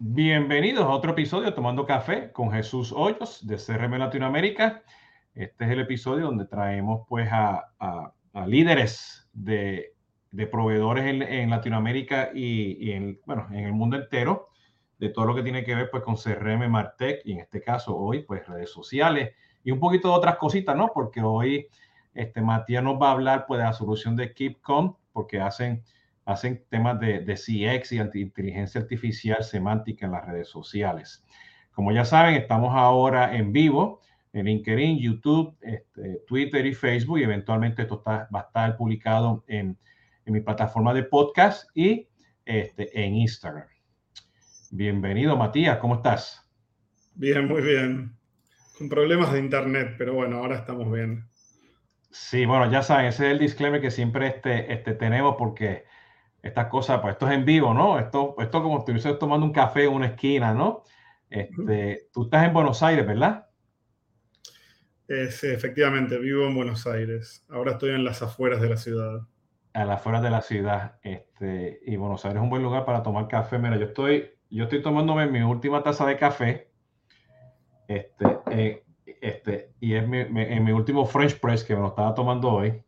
Bienvenidos a otro episodio Tomando Café con Jesús Hoyos de CRM Latinoamérica. Este es el episodio donde traemos pues a, líderes de, proveedores en, Latinoamérica y, y en, bueno, en el mundo entero de todo lo que tiene que ver pues con CRM, Martech y en este caso hoy pues redes sociales y un poquito de otras cositas, ¿no? Porque hoy este, Matías nos va a hablar pues de la solución de KeepCom porque hacen hacen temas de, de CX y inteligencia artificial semántica en las redes sociales. Como ya saben, estamos ahora en vivo en LinkedIn, YouTube, este, Twitter y Facebook y eventualmente esto está, va a estar publicado en, en mi plataforma de podcast y este, en Instagram. Bienvenido, Matías, ¿cómo estás? Bien, muy bien. Con problemas de internet, pero bueno, ahora estamos bien. Sí, bueno, ya saben, ese es el disclaimer que siempre este, este, tenemos porque estas cosas, pues esto es en vivo, ¿no? Esto, esto como si estuvieses tomando un café en una esquina, ¿no? Este, tú estás en Buenos Aires, ¿verdad? Eh, sí, efectivamente, vivo en Buenos Aires. Ahora estoy en las afueras de la ciudad. A las afueras de la ciudad. Este, y Buenos Aires es un buen lugar para tomar café. Mira, yo estoy, yo estoy tomándome mi última taza de café. Este, eh, este, y es mi, mi- en mi último French Press que me lo estaba tomando hoy.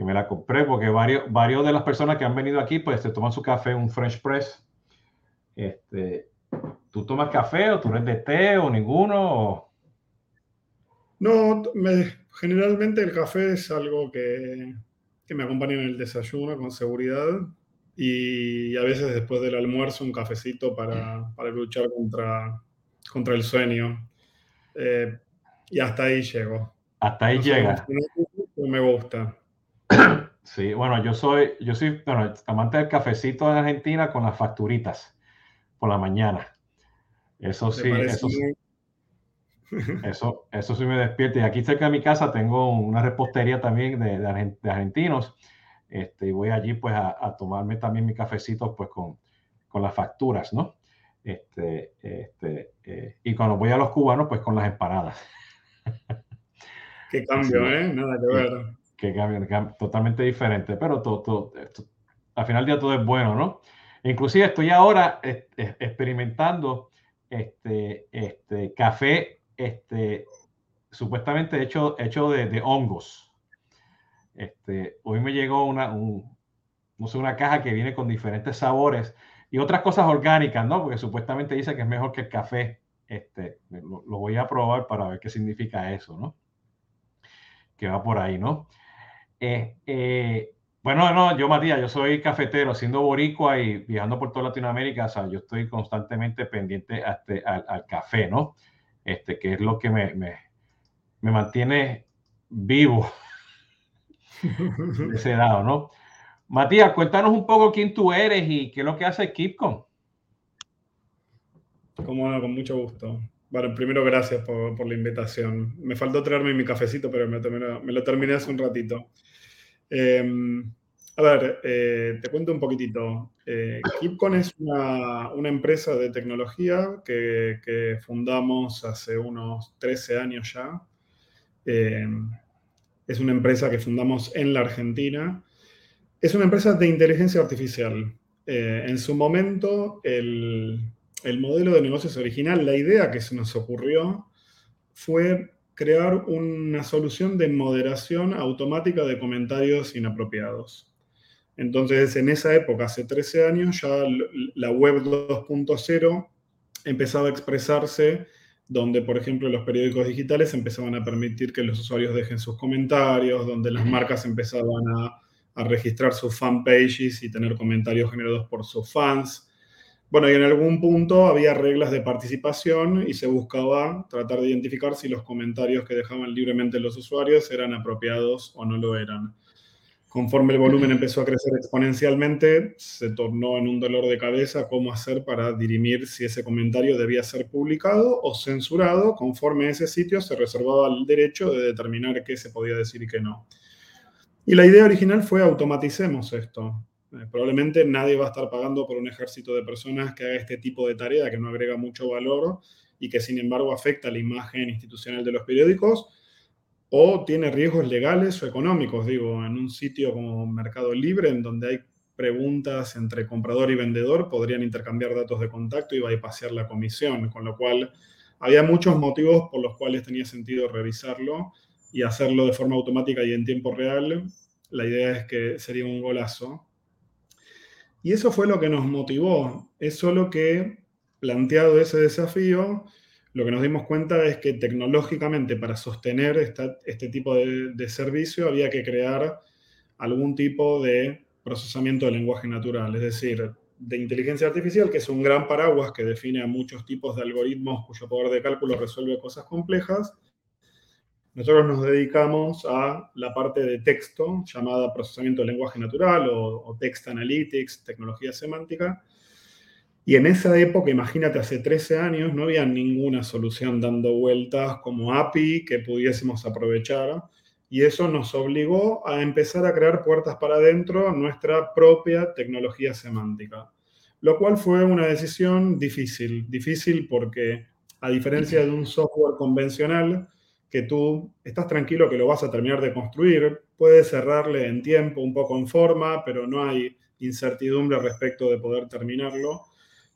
Que me la compré porque varios, varios de las personas que han venido aquí, pues se toman su café un French Press. Este, ¿tú tomas café o tú eres de té o ninguno? o- No, me- generalmente el café es algo que, que me acompaña en el desayuno con seguridad y a veces después del almuerzo un cafecito para, para luchar contra, contra el sueño. Eh, y hasta ahí llego. Hasta ahí No sé llega. pero me gusta. Sí, bueno, yo soy, yo soy, bueno, amante del cafecito en Argentina con las facturitas por la mañana. Eso sí, eso, sí- eso, eso sí me despierta. Y aquí cerca de mi casa tengo una repostería también de, de argen- de argentinos. Este, y voy allí pues a, a tomarme también mi cafecito pues con, con las facturas, ¿no? Este, este, eh, y cuando voy a los cubanos pues con las empanadas. Qué cambio, Sí. ¿eh? Nada que ver. Que cambia, totalmente diferente, pero todo, todo, al final del día todo es bueno, ¿no? Inclusive estoy ahora experimentando este, este café este, supuestamente hecho, hecho de, hongos. Este, hoy me llegó una, un- no sé, una caja que viene con diferentes sabores y otras cosas orgánicas, ¿no? Porque supuestamente dice que es mejor que el café. Este, lo voy a probar para ver qué significa eso, ¿no? Que va por ahí, ¿no? Eh, bueno, no, yo Matías, yo soy cafetero, siendo boricua y viajando por toda Latinoamérica, o sea, yo estoy constantemente pendiente este- al, café, ¿no? Este, que es lo que me, me, me mantiene vivo ese ¿no? Matías, cuéntanos un poco quién tú eres y qué es lo que hace Kipcom. Como no, con mucho gusto. Bueno, primero gracias por, por la invitación. Me faltó traerme mi cafecito, pero me lo terminé hace un ratito. Eh, a ver, eh, te cuento un poquitito. Eh, Kipcon es una, empresa de tecnología que, fundamos hace unos 13 años ya. Eh, es una empresa que fundamos en la Argentina. Es una empresa de inteligencia artificial. Eh, en su momento, el modelo de negocios original, la idea que se nos ocurrió fue crear una solución de moderación automática de comentarios inapropiados. Entonces, en esa época, hace 13 años, ya la web 2.0 empezaba a expresarse donde, por ejemplo, los periódicos digitales empezaban a permitir que los usuarios dejen sus comentarios, donde las marcas empezaban a, a registrar sus fanpages y tener comentarios generados por sus fans. Bueno, y en algún punto había reglas de participación y se buscaba tratar de identificar si los comentarios que dejaban libremente los usuarios eran apropiados o no lo eran. Conforme el volumen empezó a crecer exponencialmente, se tornó en un dolor de cabeza cómo hacer para dirimir si ese comentario debía ser publicado o censurado. Conforme ese sitio se reservaba el derecho de determinar qué se podía decir y qué no. Y la idea original fue automaticemos esto. Eh, probablemente nadie va a estar pagando por un ejército de personas que haga este tipo de tarea que no agrega mucho valor y que sin embargo afecta la imagen institucional de los periódicos o tiene riesgos legales o económicos, digo, en un sitio como Mercado Libre, en donde hay preguntas entre comprador y vendedor podrían intercambiar datos de contacto y bypassar la comisión, con lo cual había muchos motivos por los cuales tenía sentido revisarlo y hacerlo de forma automática y en tiempo real. La idea es que sería un golazo. Y eso fue lo que nos motivó. Es solo que, planteado ese desafío, lo que nos dimos cuenta es que tecnológicamente para sostener este tipo de, de servicio había que crear algún tipo de procesamiento de lenguaje natural, es decir, de inteligencia artificial, que es un gran paraguas que define a muchos tipos de algoritmos cuyo poder de cálculo resuelve cosas complejas. Nosotros nos dedicamos a la parte de texto, llamada procesamiento de lenguaje natural o, text analytics, tecnología semántica. Y en esa época, imagínate, hace 13 años, no había ninguna solución dando vueltas como API que pudiésemos aprovechar. Y eso nos obligó a empezar a crear puertas para adentro nuestra propia tecnología semántica, lo cual fue una decisión difícil, difícil porque a diferencia de un software convencional, que tú estás tranquilo que lo vas a terminar de construir, puedes cerrarle en tiempo, un poco en forma, pero no hay incertidumbre respecto de poder terminarlo.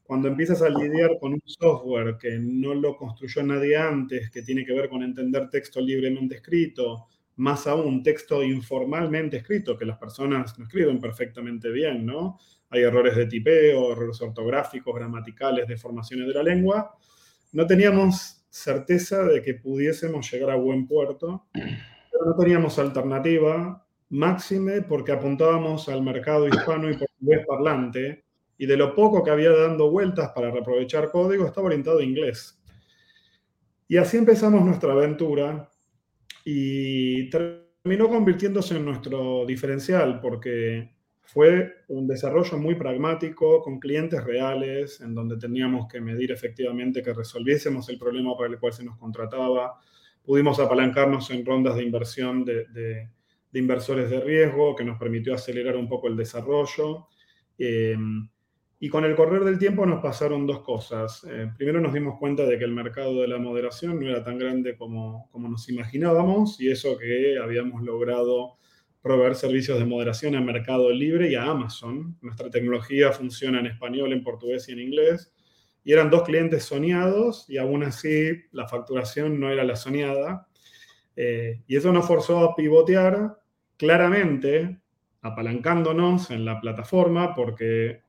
Cuando empiezas a lidiar con un software que no lo construyó nadie antes, que tiene que ver con entender texto libremente escrito, más aún texto informalmente escrito, que las personas no escriben perfectamente bien, ¿no? Hay errores de tipeo, errores ortográficos, gramaticales, deformaciones de la lengua. No teníamos certeza de que pudiésemos llegar a buen puerto, pero no teníamos alternativa, máxime porque apuntábamos al mercado hispano y portugués parlante, y de lo poco que había dando vueltas para reaprovechar código estaba orientado a inglés. Y así empezamos nuestra aventura y terminó convirtiéndose en nuestro diferencial porque fue un desarrollo muy pragmático, con clientes reales, en donde teníamos que medir efectivamente que resolviésemos el problema para el cual se nos contrataba. Pudimos apalancarnos en rondas de inversión de, de, inversores de riesgo, que nos permitió acelerar un poco el desarrollo. Eh, y con el correr del tiempo nos pasaron dos cosas. Eh, primero nos dimos cuenta de que el mercado de la moderación no era tan grande como, como nos imaginábamos y eso que habíamos logrado proveer servicios de moderación a Mercado Libre y a Amazon. Nuestra tecnología funciona en español, en portugués y en inglés. Y eran dos clientes soñados y aún así la facturación no era la soñada. Eh, y eso nos forzó a pivotear claramente, apalancándonos en la plataforma porque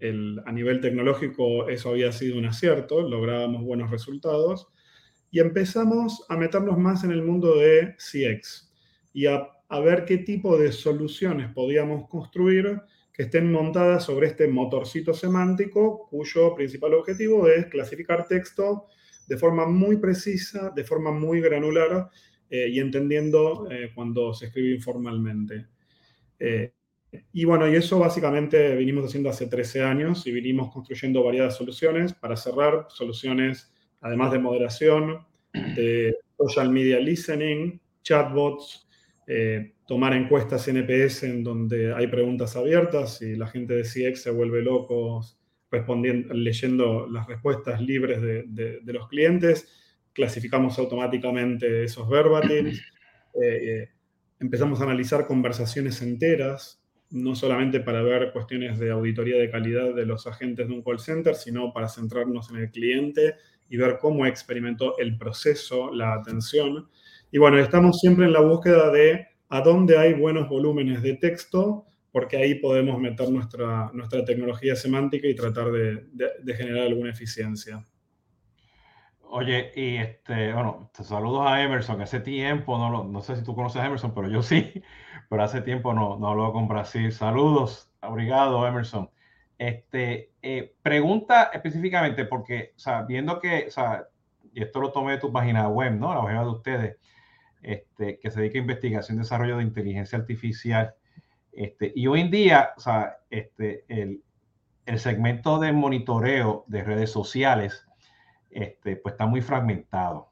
a nivel tecnológico eso había sido un acierto, lográbamos buenos resultados y empezamos a meternos más en el mundo de CX y a, a ver qué tipo de soluciones podíamos construir que estén montadas sobre este motorcito semántico cuyo principal objetivo es clasificar texto de forma muy precisa, de forma muy granular eh, y entendiendo eh, cuando se escribe informalmente. Eh, y bueno, y eso básicamente venimos haciendo hace 13 años y vinimos construyendo variadas soluciones para cerrar, soluciones además de moderación, de social media listening, chatbots, eh, tomar encuestas NPS en donde hay preguntas abiertas y la gente de CX se vuelve loco respondiendo, leyendo las respuestas libres de, de, los clientes, clasificamos automáticamente esos verbatims, eh, eh, empezamos a analizar conversaciones enteras no solamente para ver cuestiones de auditoría de calidad de los agentes de un call center, sino para centrarnos en el cliente y ver cómo experimentó el proceso, la atención. Y bueno, estamos siempre en la búsqueda de a dónde hay buenos volúmenes de texto, porque ahí podemos meter nuestra, nuestra tecnología semántica y tratar de, de, generar alguna eficiencia. Oye, y este, bueno, saludos a Emerson, hace tiempo, no, no sé si tú conoces a Emerson, pero yo sí pero hace tiempo no, no hablo con Brasil. Saludos, obrigado, Emerson. Este, eh, pregunta específicamente, porque, o sea, viendo que, o sea, y esto lo tomé de tu página web, ¿no? La página de ustedes, este, que se dedica a investigación y desarrollo de inteligencia artificial. Este, y hoy en día, o sea, este, el, el segmento de monitoreo de redes sociales, este, pues está muy fragmentado.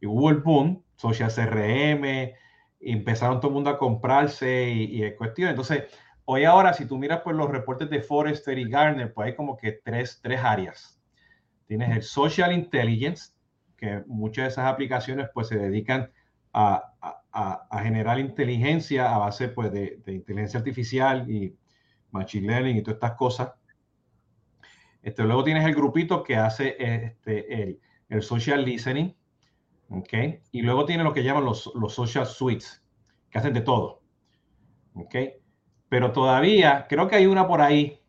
Y hubo el boom, social CRM, empezaron todo el mundo a comprarse y, y cuestión. Entonces, hoy ahora, si tú miras pues, los reportes de Forrester y Gartner, pues hay como que tres, tres áreas. Tienes el Social Intelligence, que muchas de esas aplicaciones pues se dedican a, a, a generar inteligencia a base pues, de, de, inteligencia artificial y Machine Learning y todas estas cosas. Este, luego tienes el grupito que hace este, el, el social listening, ¿ok? Y luego tiene lo que llaman los, los social suites, que hacen de todo, ¿ok? Pero todavía creo que hay una por ahí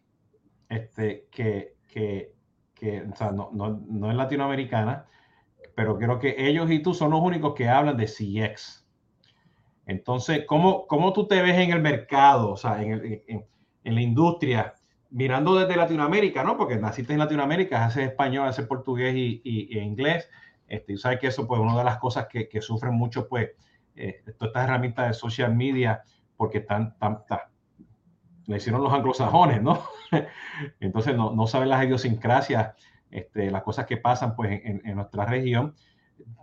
este, que, que, que o sea, no, no, no, es latinoamericana, pero creo que ellos y tú son los únicos que hablan de CX. Entonces, ¿cómo, cómo tú te ves en el mercado, o sea, en, el, en, la industria? mirando desde Latinoamérica, ¿no? Porque naciste en Latinoamérica, haces español, haces portugués y inglés. Este, y sabes que eso, pues, una de las cosas que, que sufren mucho, pues, eh, todas estas herramientas de social media, porque están, tan, tan, le hicieron los anglosajones, ¿no? Entonces, no, no saben las idiosincrasias, este, las cosas que pasan, pues, en, en nuestra región.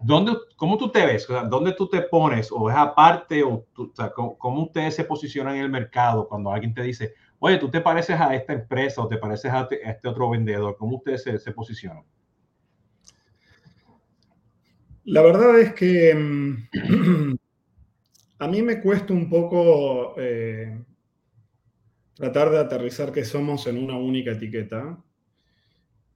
¿Dónde, ¿Cómo tú te ves? O sea, ¿Dónde tú te pones? ¿O es aparte? O, tú, o sea, ¿cómo, ¿cómo, ustedes se posicionan en el mercado cuando alguien te dice, oye, tú te pareces a esta empresa o te pareces a este otro vendedor? ¿Cómo ustedes se, se posicionan? La verdad es que mm, a mí me cuesta un poco eh, tratar de aterrizar que somos en una única etiqueta.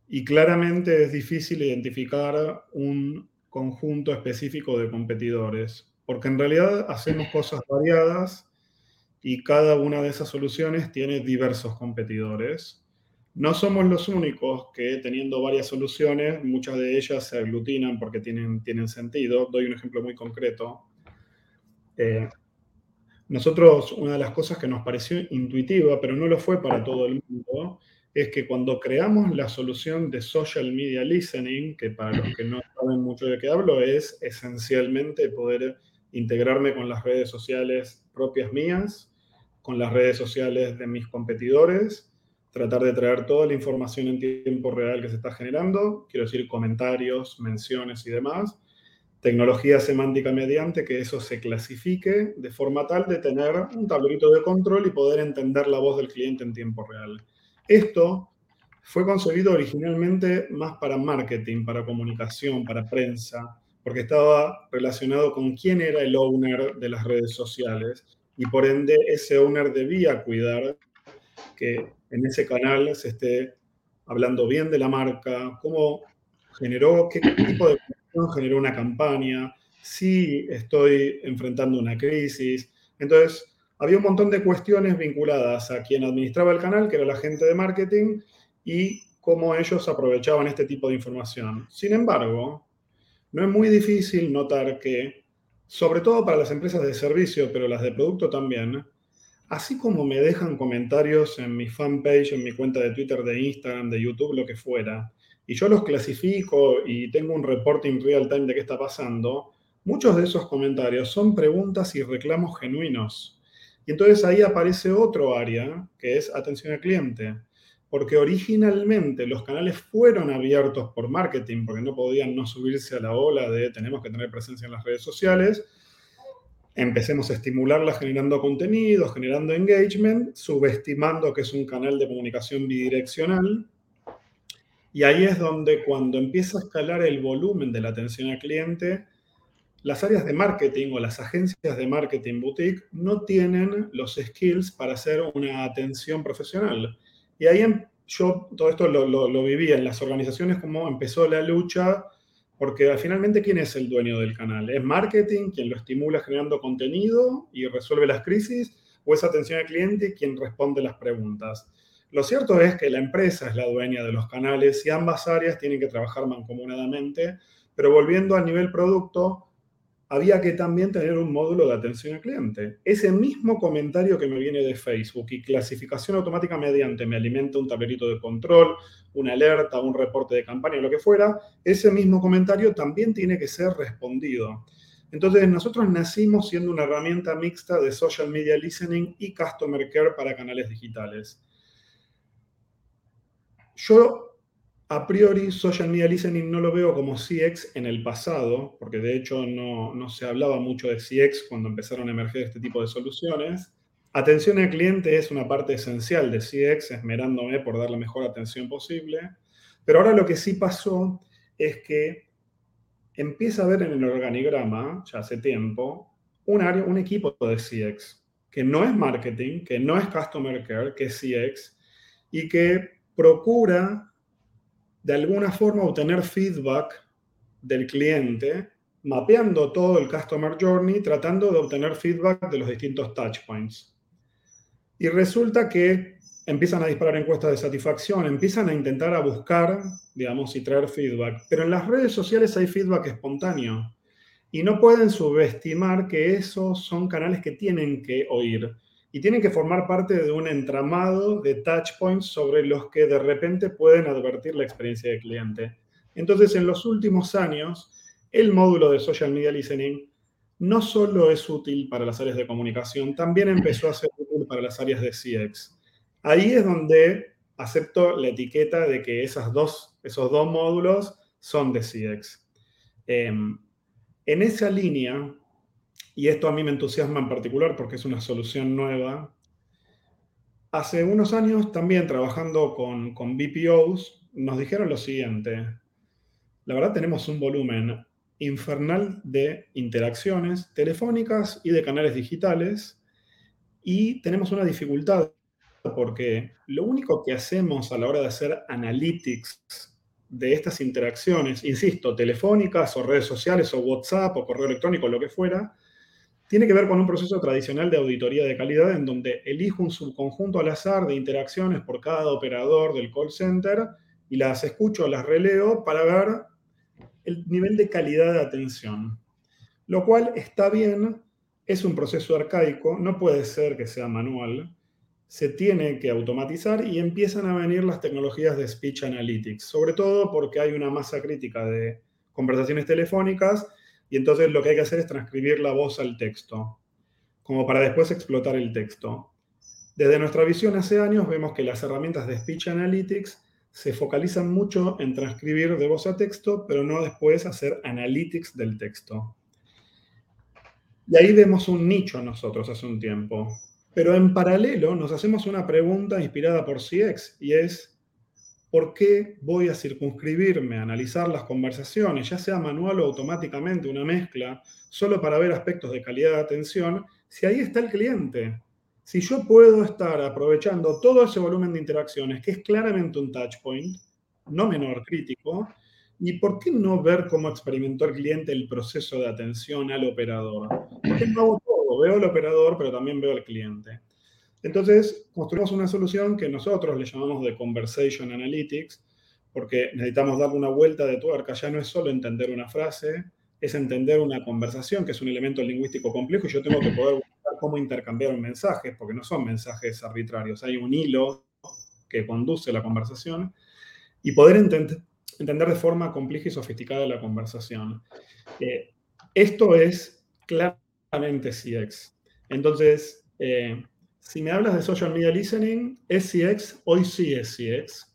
Y claramente es difícil identificar un conjunto específico de competidores, porque en realidad hacemos cosas variadas y cada una de esas soluciones tiene diversos competidores. No somos los únicos que teniendo varias soluciones, muchas de ellas se aglutinan porque tienen, tienen sentido. Doy un ejemplo muy concreto. Eh, nosotros, una de las cosas que nos pareció intuitiva, pero no lo fue para todo el mundo, es que cuando creamos la solución de social media listening, que para los que no saben mucho de qué hablo, es esencialmente poder integrarme con las redes sociales propias mías, con las redes sociales de mis competidores, tratar de traer toda la información en tiempo real que se está generando, quiero decir comentarios, menciones y demás, tecnología semántica mediante que eso se clasifique de forma tal de tener un tablerito de control y poder entender la voz del cliente en tiempo real. Esto fue concebido originalmente más para marketing, para comunicación, para prensa, porque estaba relacionado con quién era el owner de las redes sociales y por ende ese owner debía cuidar que en ese canal se esté hablando bien de la marca, cómo generó, qué tipo de generó una campaña, si estoy enfrentando una crisis. Entonces, había un montón de cuestiones vinculadas a quien administraba el canal, que era la gente de marketing, y cómo ellos aprovechaban este tipo de información. Sin embargo, no es muy difícil notar que, sobre todo para las empresas de servicio, pero las de producto también, así como me dejan comentarios en mi fanpage, en mi cuenta de Twitter, de Instagram, de YouTube, lo que fuera, y yo los clasifico y tengo un reporting real time de qué está pasando, muchos de esos comentarios son preguntas y reclamos genuinos. Y entonces ahí aparece otro área, que es atención al cliente. Porque originalmente los canales fueron abiertos por marketing, porque no podían no subirse a la ola de tenemos que tener presencia en las redes sociales. Empecemos a estimularla generando contenido, generando engagement, subestimando que es un canal de comunicación bidireccional, y ahí es donde cuando empieza a escalar el volumen de la atención al cliente, las áreas de marketing o las agencias de marketing boutique no tienen los skills para hacer una atención profesional. Y ahí em, yo todo esto lo, lo, lo viví en las organizaciones, como empezó la lucha, porque finalmente, ¿quién es el dueño del canal? ¿Es marketing quien lo estimula generando contenido y resuelve las crisis? ¿O es atención al cliente quien responde las preguntas? Lo cierto es que la empresa es la dueña de los canales y ambas áreas tienen que trabajar mancomunadamente, pero volviendo al nivel producto, había que también tener un módulo de atención al cliente. Ese mismo comentario que me viene de Facebook y clasificación automática mediante me alimenta un tablerito de control, una alerta, un reporte de campaña, lo que fuera, ese mismo comentario también tiene que ser respondido. Entonces, nosotros nacimos siendo una herramienta mixta de social media listening y customer care para canales digitales. Yo, a priori, social media listening no lo veo como CX en el pasado, porque de hecho no, no se hablaba mucho de CX cuando empezaron a emerger este tipo de soluciones. Atención al cliente es una parte esencial de CX, esmerándome por dar la mejor atención posible. Pero ahora lo que sí pasó es que empieza a haber en el organigrama, ya hace tiempo, un, área, un equipo de CX que no es marketing, que no es customer care, que es CX, y que procura de alguna forma obtener feedback del cliente, mapeando todo el customer journey, tratando de obtener feedback de los distintos touch points. Y resulta que empiezan a disparar encuestas de satisfacción, empiezan a intentar a buscar, digamos, y traer feedback. Pero en las redes sociales hay feedback espontáneo. Y no pueden subestimar que esos son canales que tienen que oír. Y tienen que formar parte de un entramado de touch points sobre los que de repente pueden advertir la experiencia del cliente. Entonces, en los últimos años, el módulo de social media listening no solo es útil para las áreas de comunicación, también empezó a ser útil para las áreas de CX. Ahí es donde acepto la etiqueta de que esas dos, esos dos módulos son de CX. Em, en esa línea, y esto a mí me entusiasma en particular porque es una solución nueva, hace unos años también trabajando con, con BPOs, nos dijeron lo siguiente, la verdad tenemos un volumen infernal de interacciones telefónicas y de canales digitales y tenemos una dificultad porque lo único que hacemos a la hora de hacer analytics de estas interacciones, insisto, telefónicas o redes sociales o WhatsApp o correo electrónico, lo que fuera, tiene que ver con un proceso tradicional de auditoría de calidad en donde elijo un subconjunto al azar de interacciones por cada operador del call center y las escucho, las releo para ver el nivel de calidad de atención, lo cual está bien, es un proceso arcaico, no puede ser que sea manual, se tiene que automatizar y empiezan a venir las tecnologías de speech analytics, sobre todo porque hay una masa crítica de conversaciones telefónicas y entonces lo que hay que hacer es transcribir la voz al texto, como para después explotar el texto. Desde nuestra visión hace años vemos que las herramientas de speech analytics se focalizan mucho en transcribir de voz a texto, pero no después hacer analytics del texto. Y ahí vemos un nicho nosotros hace un tiempo. Pero en paralelo nos hacemos una pregunta inspirada por CX y es, ¿por qué voy a circunscribirme a analizar las conversaciones, ya sea manual o automáticamente, una mezcla, solo para ver aspectos de calidad de atención, si ahí está el cliente? Si yo puedo estar aprovechando todo ese volumen de interacciones, que es claramente un touch point, no menor crítico, ¿y por qué no ver cómo experimentó el cliente el proceso de atención al operador? Porque no hago todo, veo al operador, pero también veo al cliente. Entonces, construimos una solución que nosotros le llamamos de Conversation Analytics, porque necesitamos darle una vuelta de tuerca. Ya no es solo entender una frase, es entender una conversación, que es un elemento lingüístico complejo, y yo tengo que poder cómo intercambiar mensajes, porque no son mensajes arbitrarios, hay un hilo que conduce la conversación y poder entender de forma compleja y sofisticada la conversación. Eh, esto es claramente CX. Entonces, eh, si me hablas de social media listening, ¿es CX? Hoy sí es CX.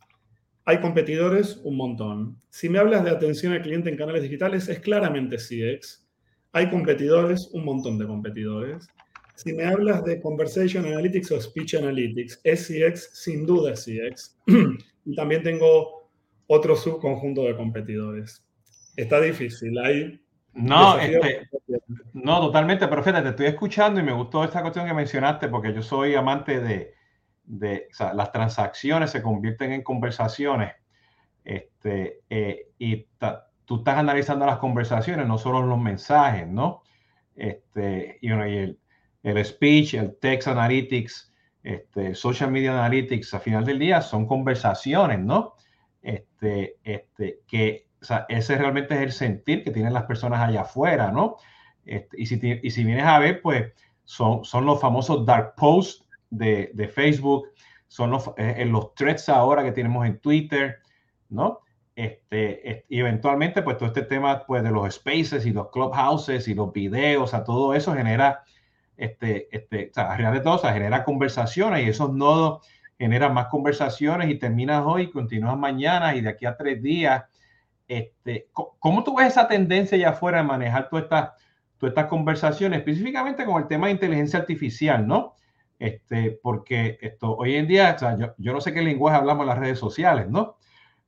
Hay competidores, un montón. Si me hablas de atención al cliente en canales digitales, es claramente CX. Hay competidores, un montón de competidores. Si me hablas de Conversation Analytics o Speech Analytics, SCX sin duda es CX. y también tengo otro subconjunto de competidores. Está difícil, hay... No, este, no, totalmente, pero fíjate, te estoy escuchando y me gustó esta cuestión que mencionaste porque yo soy amante de, de o sea, las transacciones se convierten en conversaciones este, eh, y tú estás analizando las conversaciones, no solo los mensajes, ¿no? Este, y, y el, el speech, el text analytics, este, social media analytics, a final del día son conversaciones, ¿no? Este, este, que o sea, ese realmente es el sentir que tienen las personas allá afuera, ¿no? Este, y, si, y si vienes a ver, pues son, son los famosos dark posts de, de Facebook, son los, eh, en los threads ahora que tenemos en Twitter, ¿no? Este, y eventualmente, pues todo este tema pues, de los spaces y los clubhouses y los videos, a todo eso genera este, este, o sea, de todo, o sea, genera conversaciones y esos nodos generan más conversaciones y terminas hoy, continúas mañana y de aquí a tres días. Este, ¿Cómo tú ves esa tendencia allá afuera de manejar todas estas, todas estas conversaciones, específicamente con el tema de inteligencia artificial, ¿no? Este, porque esto, hoy en día, o sea, yo, yo, no sé qué lenguaje hablamos en las redes sociales, ¿no?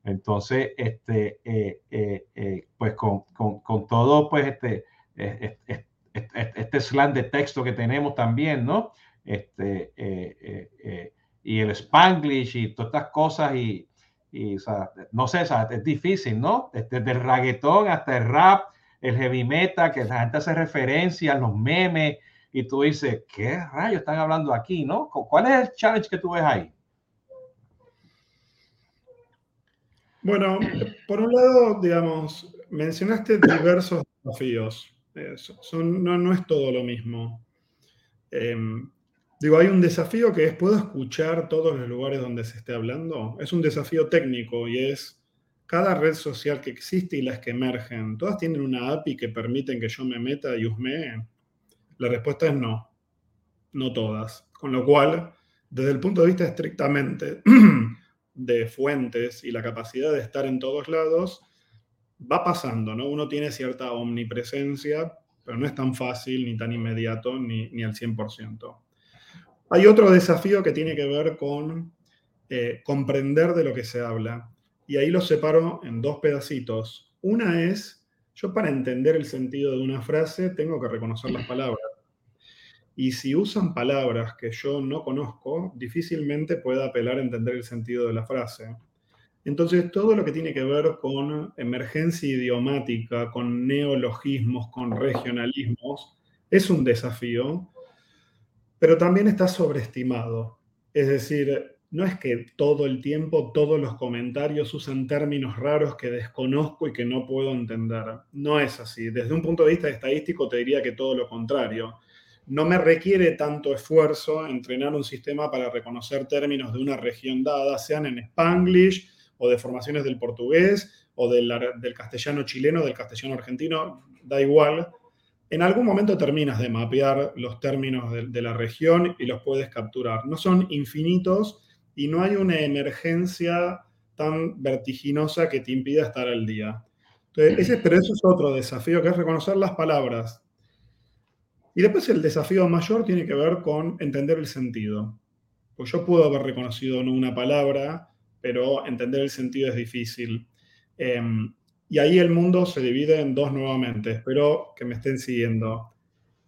Entonces, este, eh, eh, eh, pues con, con, con, todo, pues, este, este este slang de texto que tenemos también, ¿no? este, y el spanglish y todas estas cosas y, no sé, es difícil, ¿no? Desde el reggaetón hasta el rap, el heavy metal, que la gente hace referencia, los memes, y tú dices, ¿qué rayos están hablando aquí, no? ¿Cuál es el challenge que tú ves ahí? Bueno, por un lado, digamos, mencionaste diversos desafíos. son, no, no, es todo lo mismo. Em, digo, hay un desafío que es, ¿puedo escuchar todos los lugares donde se esté hablando? Es un desafío técnico y es cada red social que existe y las que emergen, ¿todas tienen una API que permiten que yo me meta y husmee? La respuesta es no, no todas. Con lo cual, desde el punto de vista estrictamente de fuentes y la capacidad de estar en todos lados, va pasando, ¿no? Uno tiene cierta omnipresencia, pero no es tan fácil, ni tan inmediato, ni, ni al 100%. Hay otro desafío que tiene que ver con eh, comprender de lo que se habla. Y ahí lo separo en dos pedacitos. Una es, yo para entender el sentido de una frase tengo que reconocer las palabras. Y si usan palabras que yo no conozco, difícilmente pueda apelar a entender el sentido de la frase. Entonces, todo lo que tiene que ver con emergencia idiomática, con neologismos, con regionalismos, es un desafío, pero también está sobreestimado. Es decir, no es que todo el tiempo todos los comentarios usan términos raros que desconozco y que no puedo entender. No es así. Desde un punto de vista estadístico te diría que todo lo contrario no me requiere tanto esfuerzo entrenar un sistema para reconocer términos de una región dada, sean en spanglish o de formaciones del portugués o del, castellano chileno, del castellano argentino, da igual. En algún momento terminas de mapear los términos de, la región y los puedes capturar. No son infinitos y no hay una emergencia tan vertiginosa que te impida estar al día. ese, pero eso es otro desafío, que es reconocer las palabras y después el desafío mayor tiene que ver con entender el sentido. Pues yo puedo haber reconocido no una palabra, pero entender el sentido es difícil. Em, y ahí el mundo se divide en dos nuevamente. Espero que me estén siguiendo.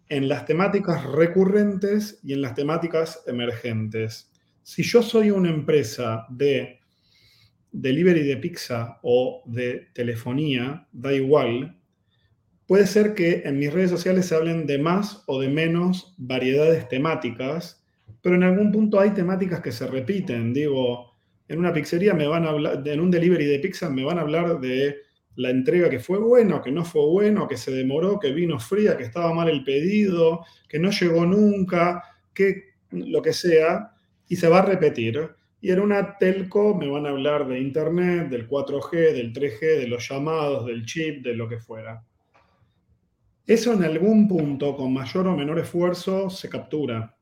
En las temáticas recurrentes y en las temáticas emergentes. Si yo soy una empresa de delivery de pizza o de telefonía, da igual, Puede ser que en mis redes sociales se hablen de más o de menos variedades temáticas, pero en algún punto hay temáticas que se repiten. Digo, en una pizzería me van a hablar, en un delivery de pizza me van a hablar de la entrega que fue buena, que no fue bueno, que se demoró, que vino fría, que estaba mal el pedido, que no llegó nunca, que lo que sea, y se va a repetir. Y en una telco me van a hablar de internet, del 4G, del 3G, de los llamados, del chip, de lo que fuera. Eso en algún punto, con mayor o menor esfuerzo, se captura.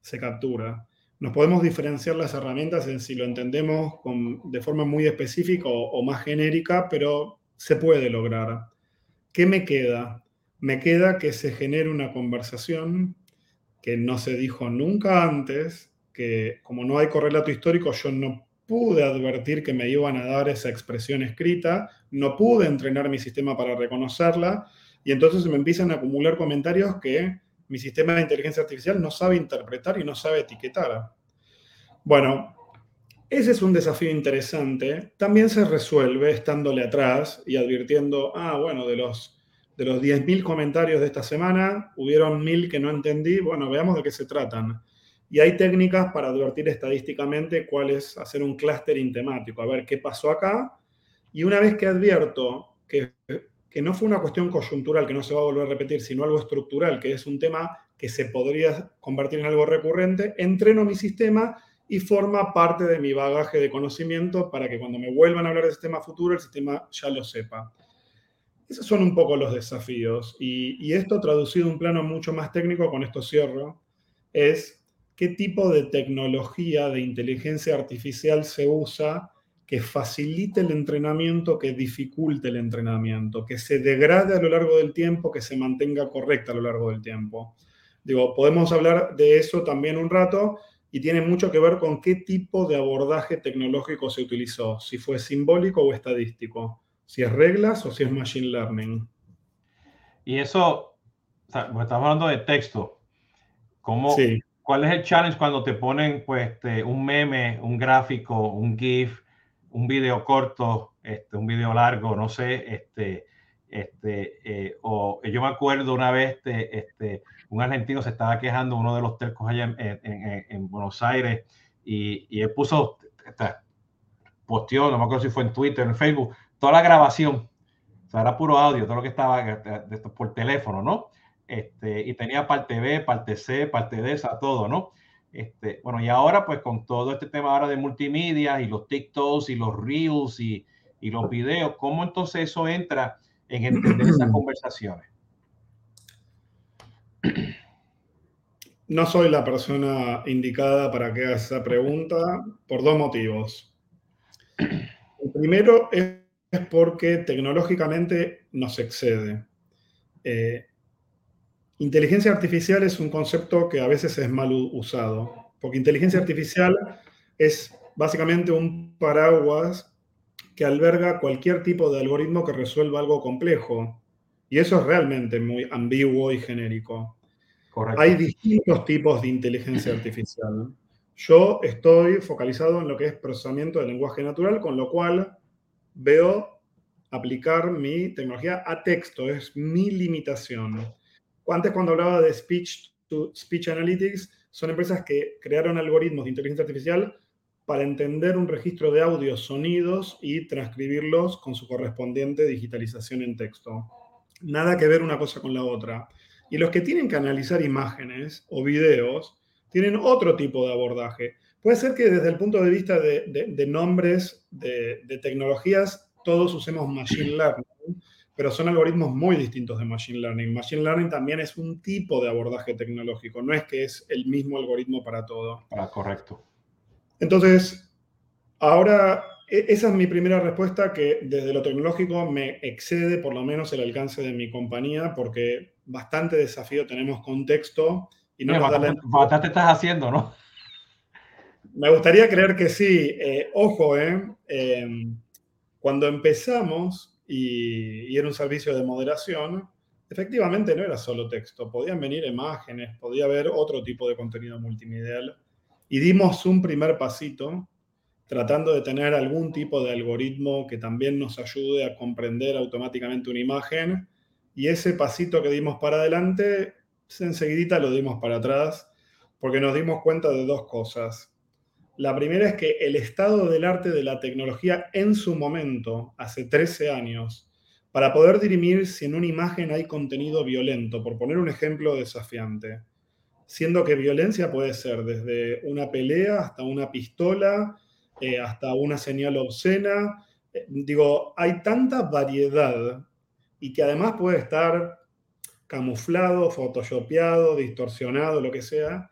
Se captura. Nos podemos diferenciar las herramientas en si lo entendemos de forma muy específica o, más genérica, pero se puede lograr. ¿Qué me queda? Me queda que se genere una conversación que no se dijo nunca antes, que como no hay correlato histórico, yo no pude advertir que me iban a dar esa expresión escrita, no pude entrenar mi sistema para reconocerla, y entonces me empiezan a acumular comentarios que mi sistema de inteligencia artificial no sabe interpretar y no sabe etiquetar. Bueno, ese es un desafío interesante. También se resuelve estándole atrás y advirtiendo, ah, bueno, de los, de los 10.000 comentarios de esta semana, hubieron 1.000 que no entendí. Bueno, veamos de qué se tratan. Y hay técnicas para advertir estadísticamente cuál es hacer un clustering temático, a ver qué pasó acá. Y una vez que advierto que que no fue una cuestión coyuntural que no se va a volver a repetir, sino algo estructural, que es un tema que se podría convertir en algo recurrente, entreno mi sistema y forma parte de mi bagaje de conocimiento para que cuando me vuelvan a hablar de sistema futuro, el sistema ya lo sepa. Esos son un poco los desafíos. Y, y esto traducido a un plano mucho más técnico, con esto cierro, es qué tipo de tecnología de inteligencia artificial se usa que facilite el entrenamiento, que dificulte el entrenamiento, que se degrade a lo largo del tiempo, que se mantenga correcta a lo largo del tiempo. Digo, podemos hablar de eso también un rato y tiene mucho que ver con qué tipo de abordaje tecnológico se utilizó, si fue simbólico o estadístico, si es reglas o si es machine learning. Y eso, estamos hablando de texto. ¿Cómo, ¿Cuál es el challenge cuando te ponen pues, este, un meme, un gráfico, un GIF, un video corto, este, un video largo, no sé, este, este, eh, o yo me acuerdo una vez, este, este, un argentino se estaba quejando, uno de los telcos allá en, Buenos Aires, y, y él puso, posteó, no me acuerdo si fue en Twitter, en Facebook, toda la grabación, o sea, era puro audio, todo lo que estaba por teléfono, ¿no? Este, y tenía parte B, parte C, parte D, o sea, todo, ¿no? Este, bueno, y ahora pues con todo este tema ahora de multimedia y los TikToks y los Reels y, y los videos, ¿cómo entonces eso entra en entender esas conversaciones? No soy la persona indicada para que haga esa pregunta por dos motivos. El primero es porque tecnológicamente nos excede. Eh, Inteligencia artificial es un concepto que a veces es mal usado, porque inteligencia artificial es básicamente un paraguas que alberga cualquier tipo de algoritmo que resuelva algo complejo. Y eso es realmente muy ambiguo y genérico. Hay distintos tipos de inteligencia artificial. Yo estoy focalizado en lo que es procesamiento del lenguaje natural, con lo cual veo aplicar mi tecnología a texto, es mi limitación. Antes cuando hablaba de speech to speech analytics, son empresas que crearon algoritmos de inteligencia artificial para entender un registro de audios, sonidos y transcribirlos con su correspondiente digitalización en texto. Nada que ver una cosa con la otra. Y los que tienen que analizar imágenes o videos tienen otro tipo de abordaje. Puede ser que desde el punto de vista de, nombres de, de, tecnologías todos usemos Machine Learning, pero son algoritmos muy distintos de Machine Learning. Machine Learning también es un tipo de abordaje tecnológico, no es que es el mismo algoritmo para todo. Ah, correcto. Entonces, ahora, e, esa es mi primera respuesta, que desde lo tecnológico me excede por lo menos el alcance de mi compañía, porque bastante desafío tenemos contexto. Y no bastante, estás haciendo, ¿no? Me gustaría creer que sí. Eh, ojo, eh, eh, cuando empezamos, y, era un servicio de moderación, efectivamente no era solo texto, podían venir imágenes, podía haber otro tipo de contenido multimedial. Y dimos un primer pasito tratando de tener algún tipo de algoritmo que también nos ayude a comprender automáticamente una imagen. Y ese pasito que dimos para adelante, enseguida lo dimos para atrás, porque nos dimos cuenta de dos cosas. La primera es que el estado del arte de la tecnología en su momento, hace 13 años, para poder dirimir si en una imagen hay contenido violento, por poner un ejemplo desafiante, siendo que violencia puede ser desde una pelea hasta una pistola, eh, hasta una señal obscena. Eh, digo, hay tanta variedad y que además puede estar camuflado, photoshopeado, distorsionado, lo que sea,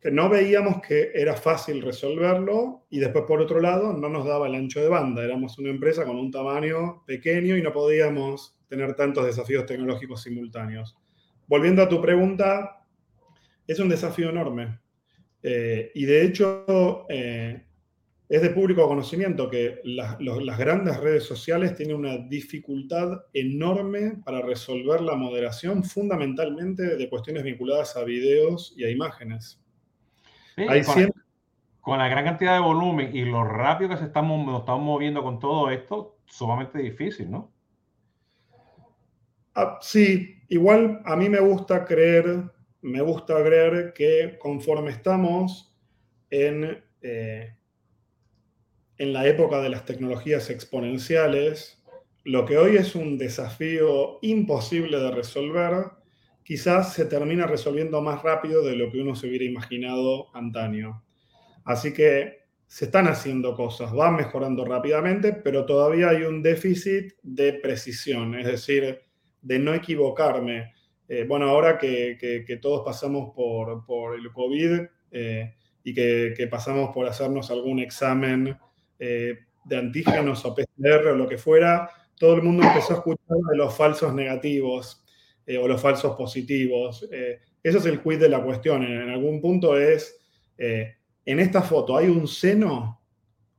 que no veíamos que era fácil resolverlo y después por otro lado no nos daba el ancho de banda. Éramos una empresa con un tamaño pequeño y no podíamos tener tantos desafíos tecnológicos simultáneos. Volviendo a tu pregunta, es un desafío enorme. Eh, y de hecho, eh, es de público conocimiento que las grandes redes sociales tienen una dificultad enorme para resolver la moderación, fundamentalmente de cuestiones vinculadas a videos y a imágenes con, la, gran cantidad de volumen y lo rápido que se estamos, nos estamos moviendo con todo esto, sumamente difícil, ¿no? Ah, sí, igual a mí me gusta creer, me gusta creer que conforme estamos en, eh, en la época de las tecnologías exponenciales, lo que hoy es un desafío imposible de resolver, quizás se termina resolviendo más rápido de lo que uno se hubiera imaginado antaño. Así que se están haciendo cosas, van mejorando rápidamente, pero todavía hay un déficit de precisión, es decir, de no equivocarme. Eh, bueno, ahora que, todos pasamos por, el COVID eh, y que, pasamos por hacernos algún examen eh, de antígenos o PCR o lo que fuera, todo el mundo empezó a escuchar de los falsos negativos eh, o los falsos positivos. Eh, eso es el quiz de la cuestión. En, algún punto es, eh, en esta foto, ¿hay un seno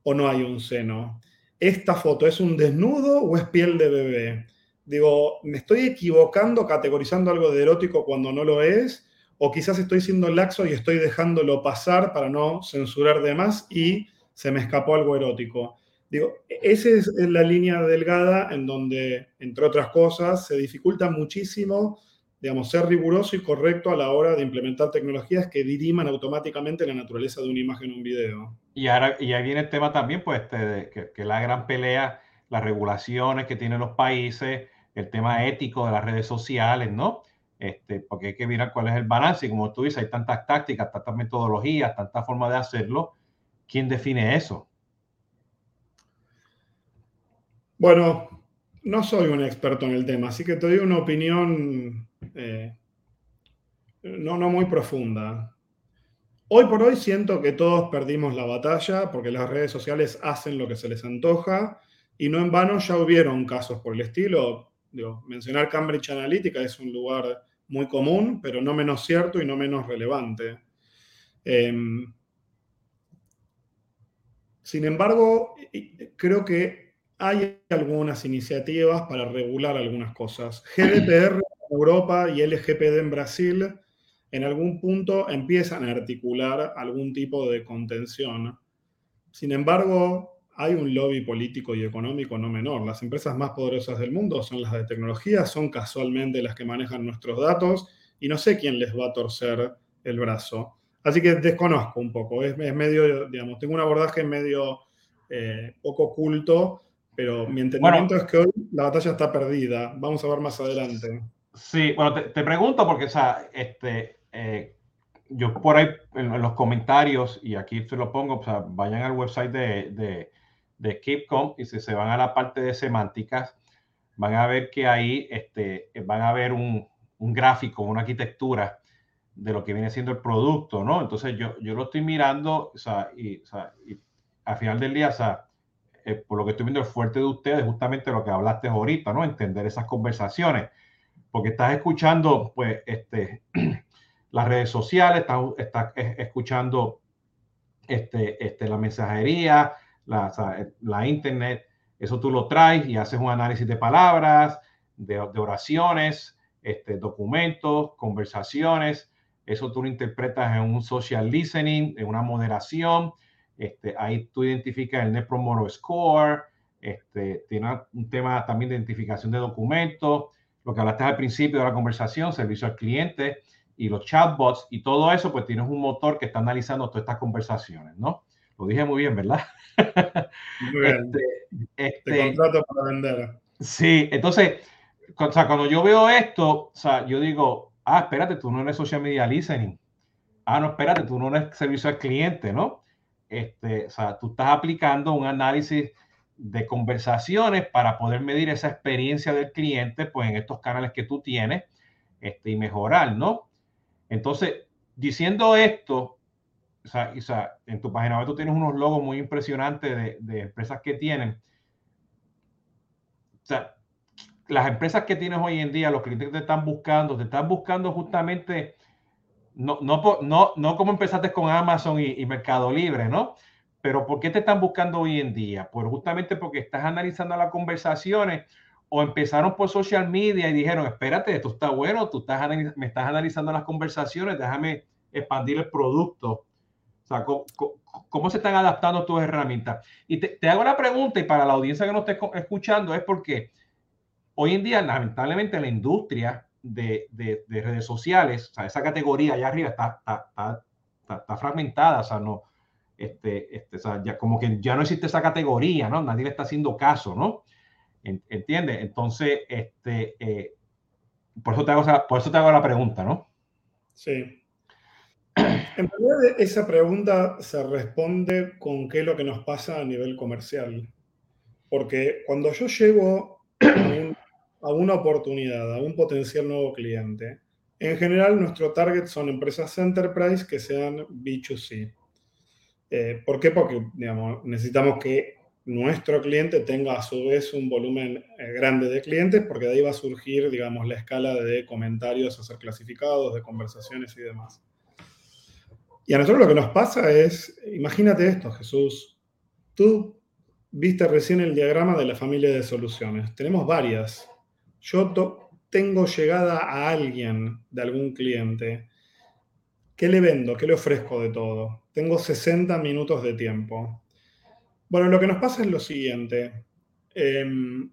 o no hay un seno? ¿Esta foto es un desnudo o es piel de bebé? Digo, ¿me estoy equivocando categorizando algo de erótico cuando no lo es? o quizás estoy siendo laxo y estoy dejándolo pasar para no censurar de más y se me escapó algo erótico. Digo, esa es la línea delgada en donde, entre otras cosas, se dificulta muchísimo, digamos, ser riguroso y correcto a la hora de implementar tecnologías que diriman automáticamente la naturaleza de una imagen o un video. Y ahora y ahí viene el tema también, pues, este, que, que la gran pelea, las regulaciones que tienen los países, el tema ético de las redes sociales, ¿no? Este, porque hay que mirar cuál es el balance. Y como tú dices, hay tantas tácticas, tantas metodologías, tantas formas de hacerlo. ¿Quién define eso? Bueno, no soy un experto en el tema, así que te doy una opinión eh, no, no muy profunda. Hoy por hoy siento que todos perdimos la batalla porque las redes sociales hacen lo que se les antoja y no en vano ya hubieron casos por el estilo. mencionar Cambridge Analytica es un lugar muy común, pero no menos cierto y no menos relevante. Em, sin embargo, creo que hay algunas iniciativas para regular algunas cosas. GDPR en Europa y LGPD en Brasil en algún punto empiezan a articular algún tipo de contención. Sin embargo, hay un lobby político y económico no menor. Las empresas más poderosas del mundo son las de tecnología, son casualmente las que manejan nuestros datos y no sé quién les va a torcer el brazo. Así que desconozco un poco, es, medio, digamos, tengo un abordaje medio eh, poco oculto, pero mi entendimiento es que hoy la batalla está perdida. Vamos a ver más adelante. Sí, bueno, te, pregunto porque, o sea, este, eh, yo por ahí en, los comentarios, y aquí se lo pongo, o sea, vayan al website de de KeepCom y si se van a la parte de semánticas, van a ver que ahí este, van a ver un, un gráfico, una arquitectura de lo que viene siendo el producto, ¿no? Entonces yo, yo lo estoy mirando, o sea, y, o sea, y al final del día, o sea, eh, por lo que estoy viendo el fuerte de ustedes, justamente lo que hablaste ahorita, ¿no? Entender esas conversaciones, porque estás escuchando, pues, este, las redes sociales, estás, estás escuchando este, este, la mensajería, la, internet, eso tú lo traes y haces un análisis de palabras, de, oraciones, este, documentos, conversaciones, eso tú lo interpretas en un social listening, en una moderación, este, ahí tú identificas el Net Promoter Score, este, tiene un tema también de identificación de documentos, lo que hablaste al principio de la conversación, servicio al cliente y los chatbots y todo eso, pues tienes un motor que está analizando todas estas conversaciones, ¿no? Lo dije muy bien, ¿verdad? Muy bien. Este, Te este, contrato para vender. Sí, entonces, o sea, cuando yo veo esto, o sea, yo digo, ah, espérate, tú no eres social media listening. Ah, no, espérate, tú no eres servicio al cliente, ¿no? Este, o sea, tú estás aplicando un análisis de conversaciones para poder medir esa experiencia del cliente, pues en estos canales que tú tienes, este, y mejorar, ¿no? Entonces, diciendo esto, o sea, en tu página web tú tienes unos logos muy impresionantes de, empresas que tienen. O sea, las empresas que tienes hoy en día, los clientes que te están buscando, te están buscando justamente, no, no, no, no como empezaste con Amazon y, Mercado Libre, ¿no? Pero ¿por qué te están buscando hoy en día? Pues justamente porque estás analizando las conversaciones o empezaron por social media y dijeron, espérate, esto está bueno, tú estás me estás analizando las conversaciones, déjame expandir el producto o sea, ¿cómo, se están adaptando tus herramientas? Y te, hago la pregunta, y para la audiencia que nos esté escuchando, es porque hoy en día, lamentablemente, la industria de, redes sociales, o sea, esa categoría allá arriba está, está, fragmentada, o sea, no, este, este, o sea, ya como que ya no existe esa categoría, ¿no? Nadie le está haciendo caso, ¿no? ¿Entiendes? Entonces, este, eh, por, eso te hago, por eso te hago la pregunta, ¿no? Sí. En realidad esa pregunta se responde con qué es lo que nos pasa a nivel comercial. Porque cuando yo llego a, una oportunidad, a un potencial nuevo cliente, en general nuestro target son empresas enterprise que sean B2C. Eh, ¿Por qué? Porque necesitamos que nuestro cliente tenga a su vez un volumen eh, grande de clientes, porque de ahí va a surgir, digamos, la escala de comentarios a ser clasificados, de conversaciones y demás. Y a nosotros lo que nos pasa es, imagínate esto, Jesús, tú viste recién el diagrama de la familia de soluciones. Tenemos varias. Yo tengo llegada a alguien de algún cliente ¿Qué le vendo? ¿Qué le ofrezco de todo? Tengo 60 minutos de tiempo. Bueno, lo que nos pasa es lo siguiente. Em,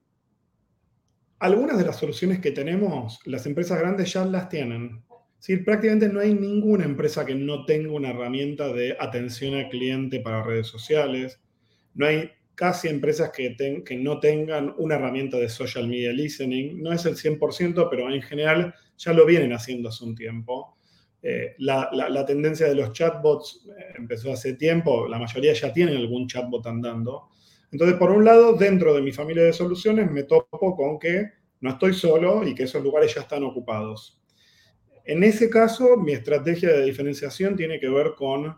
algunas de las soluciones que tenemos, las empresas grandes ya las tienen. Sí, prácticamente no hay ninguna empresa que no tenga una herramienta de atención al cliente para redes sociales. No hay casi empresas que, no tengan una herramienta de social media listening. No es el 100%, pero en general ya lo vienen haciendo hace un tiempo. Eh, la, tendencia de los chatbots eh, empezó hace tiempo, la mayoría ya tienen algún chatbot andando. Entonces, por un lado, dentro de mi familia de soluciones me topo con que no estoy solo y que esos lugares ya están ocupados. En ese caso, mi estrategia de diferenciación tiene que ver con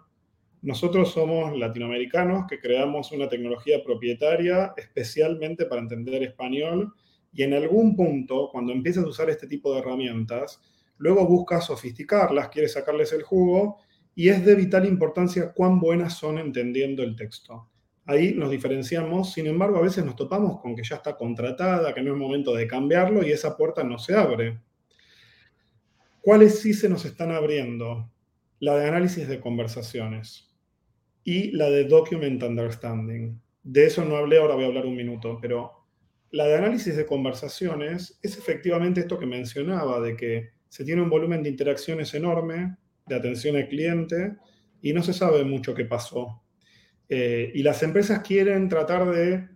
nosotros somos latinoamericanos que creamos una tecnología propietaria especialmente para entender español y en algún punto, cuando empiezas a usar este tipo de herramientas, luego buscas sofisticarlas, quieres sacarles el jugo y es de vital importancia cuán buenas son entendiendo el texto. Ahí nos diferenciamos, sin embargo, a veces nos topamos con que ya está contratada, que no es momento de cambiarlo y esa puerta no se abre. ¿Cuáles sí se nos están abriendo? La de análisis de conversaciones y la de Document Understanding. De eso no hablé, ahora voy a hablar un minuto, pero la de análisis de conversaciones es efectivamente esto que mencionaba, de que se tiene un volumen de interacciones enorme, de atención al cliente, y no se sabe mucho qué pasó. Eh, y las empresas quieren tratar de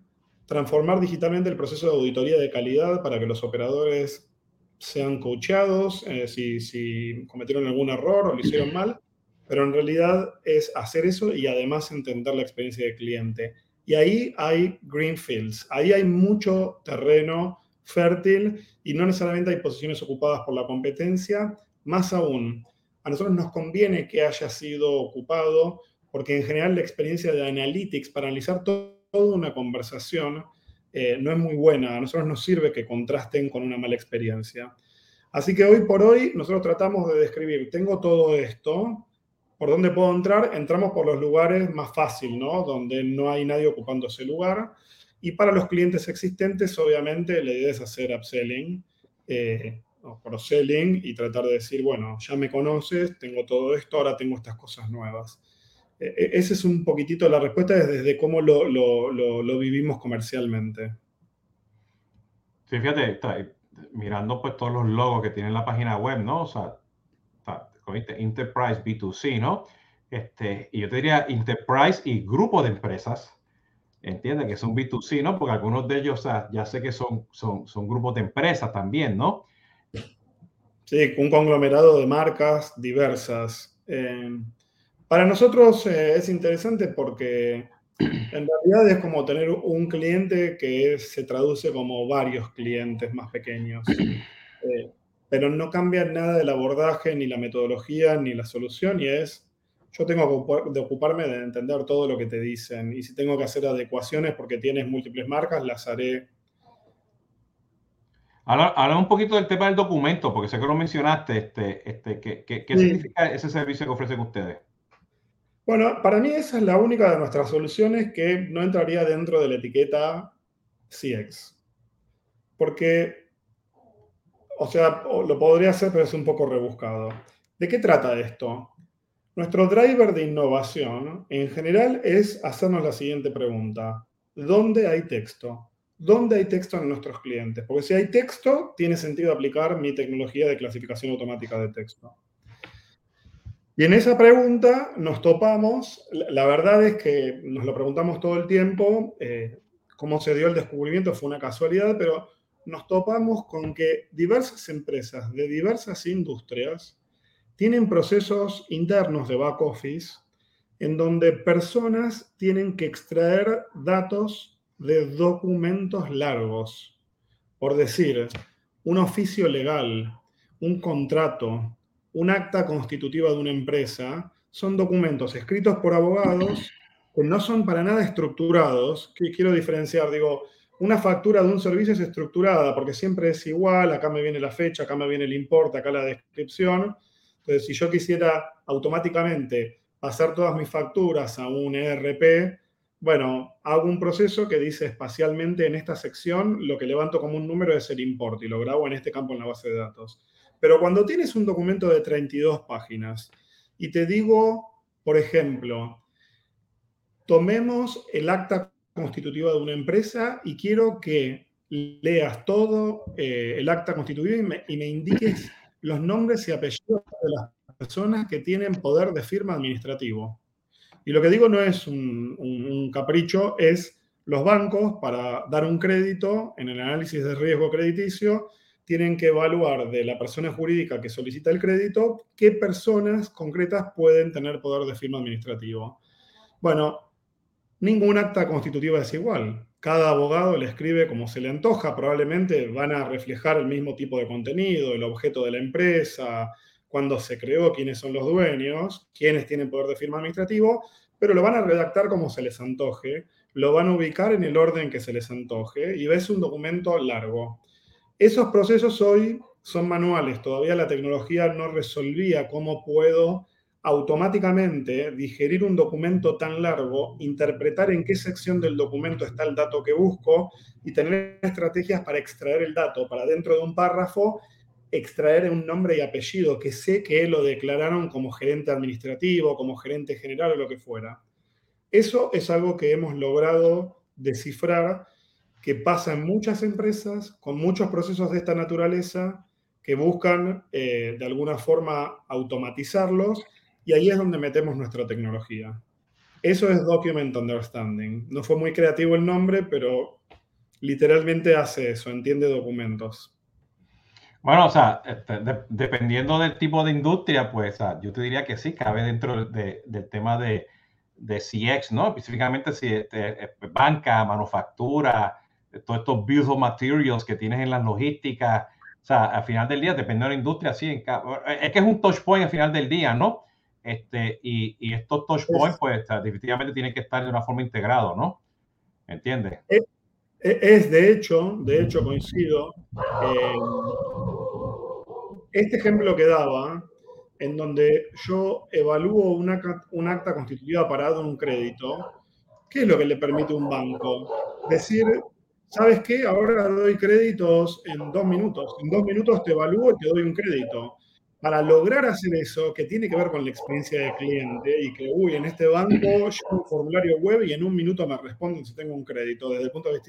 transformar digitalmente el proceso de auditoría de calidad para que los operadores sean coachados eh, si, si cometieron algún error o lo hicieron mal, pero en realidad es hacer eso y además entender la experiencia del cliente. Y ahí hay greenfields, ahí hay mucho terreno fértil y no necesariamente hay posiciones ocupadas por la competencia. Más aún, a nosotros nos conviene que haya sido ocupado porque en general la experiencia de Analytics para analizar toda una conversación eh, no es muy buena. A nosotros nos sirve que contrasten con una mala experiencia. Así que hoy por hoy nosotros tratamos de describir, tengo todo esto, ¿Por dónde puedo entrar? Entramos por los lugares más fácil, ¿no? Donde no hay nadie ocupando ese lugar. Y para los clientes existentes, obviamente, la idea es hacer upselling eh, o cross-selling y tratar de decir, bueno, ya me conoces, tengo todo esto, ahora tengo estas cosas nuevas. E, e, esa es un poquitito la respuesta desde cómo lo, vivimos comercialmente. Sí, fíjate, mirando pues todos los logos que tiene la página web, ¿no? O sea, Enterprise B2C, ¿no? Este, y yo te diría Enterprise y grupo de empresas, entiende que son B2C, ¿no? Porque algunos de ellos ya sé que son, son, son grupos de empresas también, ¿no? Sí, un conglomerado de marcas diversas. Eh, para nosotros eh, es interesante porque en realidad es como tener un cliente que se traduce como varios clientes más pequeños. Eh, pero no cambia nada del abordaje, ni la metodología, ni la solución, y es, yo tengo que ocuparme de entender todo lo que te dicen, y si tengo que hacer adecuaciones porque tienes múltiples marcas, las haré. Habla, un poquito del tema del documento, porque sé que lo mencionaste, este, este, ¿qué, qué, significa ese servicio que ofrecen ustedes? Bueno, para mí esa es la única de nuestras soluciones que no entraría dentro de la etiqueta CX. Porque o sea, lo podría hacer, pero es un poco rebuscado. ¿De qué trata esto? Nuestro driver de innovación en general es hacernos la siguiente pregunta. ¿Dónde hay texto? ¿Dónde hay texto en nuestros clientes? Porque si hay texto, tiene sentido aplicar mi tecnología de clasificación automática de texto. Y en esa pregunta nos topamos, la verdad es que nos lo preguntamos todo el tiempo, eh, cómo se dio el descubrimiento fue una casualidad, pero nos topamos con que diversas empresas de diversas industrias tienen procesos internos de back office en donde personas tienen que extraer datos de documentos largos. Por decir, un oficio legal, un contrato, un acta constitutiva de una empresa, son documentos escritos por abogados que no son para nada estructurados, que quiero diferenciar, digo, una factura de un servicio es estructurada porque siempre es igual, acá me viene la fecha, acá me viene el importe, acá la descripción. Entonces, si yo quisiera automáticamente pasar todas mis facturas a un ERP, bueno, hago un proceso que dice espacialmente en esta sección lo que levanto como un número es el importe y lo grabo en este campo en la base de datos. Pero cuando tienes un documento de 32 páginas y te digo, por ejemplo, tomemos el acta constitutiva de una empresa y quiero que leas todo eh, el acta constitutiva y me, indiques los nombres y apellidos de las personas que tienen poder de firma administrativo. Y lo que digo no es un capricho, es los bancos para dar un crédito en el análisis de riesgo crediticio tienen que evaluar de la persona jurídica que solicita el crédito qué personas concretas pueden tener poder de firma administrativo. Bueno, ningún acta constitutiva es igual. Cada abogado le escribe como se le antoja, probablemente van a reflejar el mismo tipo de contenido, el objeto de la empresa, cuándo se creó, quiénes son los dueños, quiénes tienen poder de firma administrativo, pero lo van a redactar como se les antoje, lo van a ubicar en el orden que se les antoje y ves un documento largo. Esos procesos hoy son manuales, todavía la tecnología no resolvía cómo puedo automáticamente digerir un documento tan largo, interpretar en qué sección del documento está el dato que busco y tener estrategias para extraer el dato, para dentro de un párrafo extraer un nombre y apellido que sé que lo declararon como gerente administrativo, como gerente general o lo que fuera. Eso es algo que hemos logrado descifrar que pasa en muchas empresas con muchos procesos de esta naturaleza que buscan eh, de alguna forma automatizarlos y ahí es donde metemos nuestra tecnología. Eso es Document Understanding. No fue muy creativo el nombre, pero literalmente hace eso, entiende documentos. Bueno, o sea, este, dependiendo del tipo de industria, pues yo te diría que sí, cabe dentro del tema de, de CX, ¿no? Específicamente si este, banca, manufactura, todos estos of materials que tienes en las logísticas. O sea, al final del día, depende de la industria, sí, es que es un touch point al final del día, ¿no? Este, y, y estos touch points, pues, definitivamente tienen que estar de una forma integrado, ¿no? ¿Entiendes? Es, de hecho, de hecho coincido. este ejemplo que daba, en donde yo evalúo una, un acta constitutiva para dar un crédito, ¿qué es lo que le permite a un banco? Decir, ¿sabes qué? Ahora doy créditos en dos minutos. En dos minutos te evalúo y te doy un crédito. Para lograr hacer eso, que tiene que ver con la experiencia del cliente y que, uy, en este banco yo un formulario web y en un minuto me responden si tengo un crédito. Desde el punto de